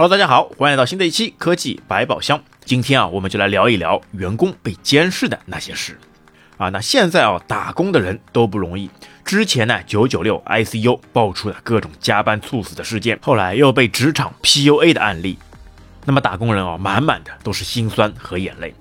Hello，大家好，欢迎来到新的一期科技百宝箱。今天啊，我们就来聊一聊员工被监视的那些事。啊，那现在啊，打工的人都不容易。之前呢，九九六 ICU 爆出了各种加班猝死的事件，后来又被职场 PUA 的案例。那么打工人啊，满满的都是心酸和眼泪。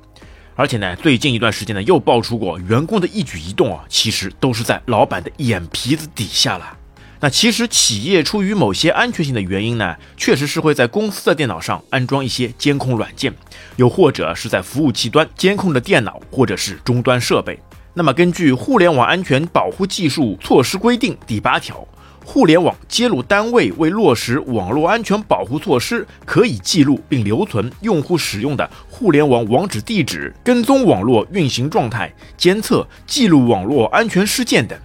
而且呢，最近一段时间呢，又爆出过员工的一举一动啊，其实都是在老板的眼皮子底下了。那其实企业出于某些安全性的原因呢，确实是会在公司的电脑上安装一些监控软件，又或者是在服务器端监控的电脑或者是终端设备。那么根据《互联网安全保护技术措施规定》第八条。互联网接入单位为落实网络安全保护措施，可以记录并留存用户使用的互联网网址地址，跟踪网络运行状态，监测、记录网络安全事件等。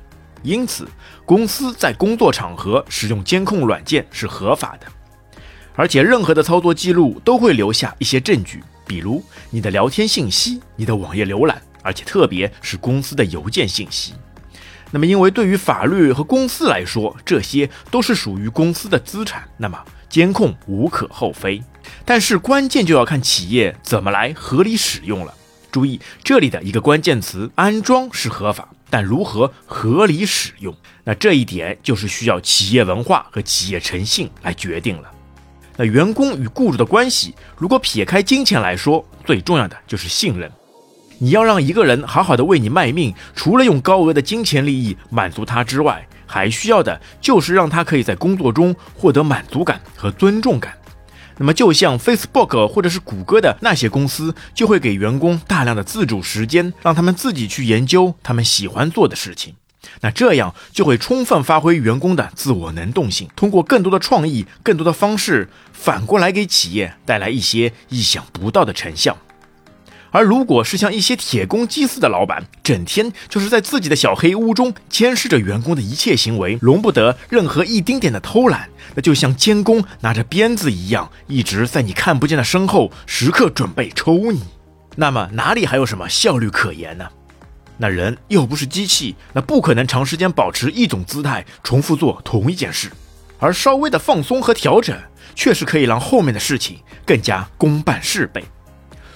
因此，公司在工作场合使用监控软件是合法的，而且任何的操作记录都会留下一些证据，比如你的聊天信息、你的网页浏览，而且特别是公司的邮件信息。那么，因为对于法律和公司来说，这些都是属于公司的资产，那么监控无可厚非。但是关键就要看企业怎么来合理使用了。注意这里的一个关键词：安装是合法，但如何合理使用，那这一点就是需要企业文化和企业诚信来决定了。那员工与雇主的关系，如果撇开金钱来说，最重要的就是信任。你要让一个人好好的为你卖命，除了用高额的金钱利益满足他之外，还需要的就是让他可以在工作中获得满足感和尊重感。那么，就像 Facebook 或者是谷歌的那些公司，就会给员工大量的自主时间，让他们自己去研究他们喜欢做的事情。那这样就会充分发挥员工的自我能动性，通过更多的创意、更多的方式，反过来给企业带来一些意想不到的成效。而如果是像一些铁公鸡似的老板，整天就是在自己的小黑屋中监视着员工的一切行为，容不得任何一丁点的偷懒，那就像监工拿着鞭子一样，一直在你看不见的身后，时刻准备抽你。那么哪里还有什么效率可言呢？那人又不是机器，那不可能长时间保持一种姿态，重复做同一件事。而稍微的放松和调整，确实可以让后面的事情更加公办事倍。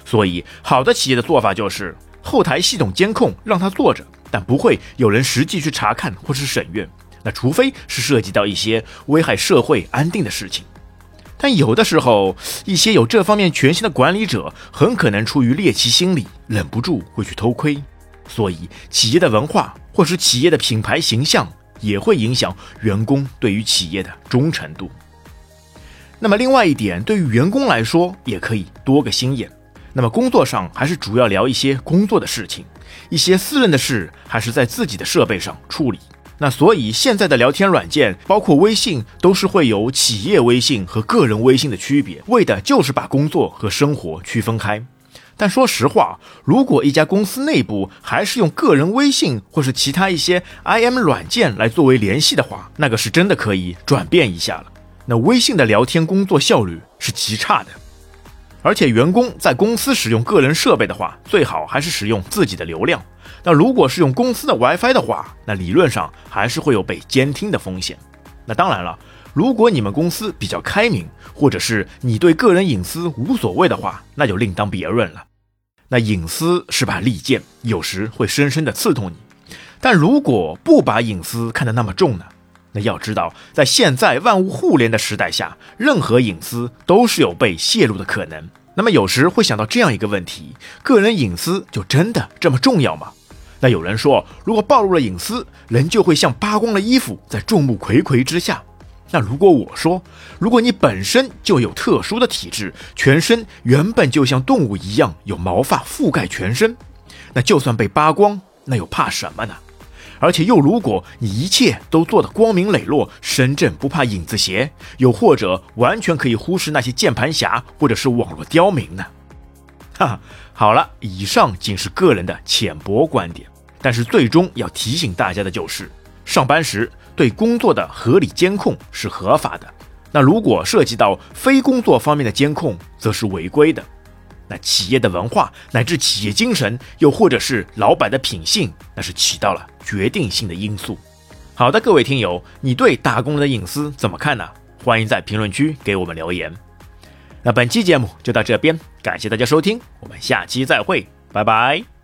所以，好的企业的做法就是后台系统监控，让他坐着，但不会有人实际去查看或是审阅。那除非是涉及到一些危害社会安定的事情。但有的时候，一些有这方面权限的管理者很可能出于猎奇心理，忍不住会去偷窥。所以，企业的文化或是企业的品牌形象也会影响员工对于企业的忠诚度。那么，另外一点，对于员工来说，也可以多个心眼。那么工作上还是主要聊一些工作的事情，一些私人的事还是在自己的设备上处理。那所以现在的聊天软件，包括微信，都是会有企业微信和个人微信的区别，为的就是把工作和生活区分开。但说实话，如果一家公司内部还是用个人微信或是其他一些 IM 软件来作为联系的话，那个是真的可以转变一下了。那微信的聊天工作效率是极差的。而且员工在公司使用个人设备的话，最好还是使用自己的流量。那如果是用公司的 WiFi 的话，那理论上还是会有被监听的风险。那当然了，如果你们公司比较开明，或者是你对个人隐私无所谓的话，那就另当别论了。那隐私是把利剑，有时会深深的刺痛你。但如果不把隐私看得那么重呢？要知道，在现在万物互联的时代下，任何隐私都是有被泄露的可能。那么有时会想到这样一个问题：个人隐私就真的这么重要吗？那有人说，如果暴露了隐私，人就会像扒光了衣服，在众目睽睽之下。那如果我说，如果你本身就有特殊的体质，全身原本就像动物一样有毛发覆盖全身，那就算被扒光，那又怕什么呢？而且又，如果你一切都做得光明磊落，身正不怕影子斜，又或者完全可以忽视那些键盘侠或者是网络刁民呢？哈哈，好了，以上仅是个人的浅薄观点，但是最终要提醒大家的就是，上班时对工作的合理监控是合法的，那如果涉及到非工作方面的监控，则是违规的。那企业的文化乃至企业精神，又或者是老板的品性，那是起到了决定性的因素。好的，各位听友，你对打工人的隐私怎么看呢？欢迎在评论区给我们留言。那本期节目就到这边，感谢大家收听，我们下期再会，拜拜。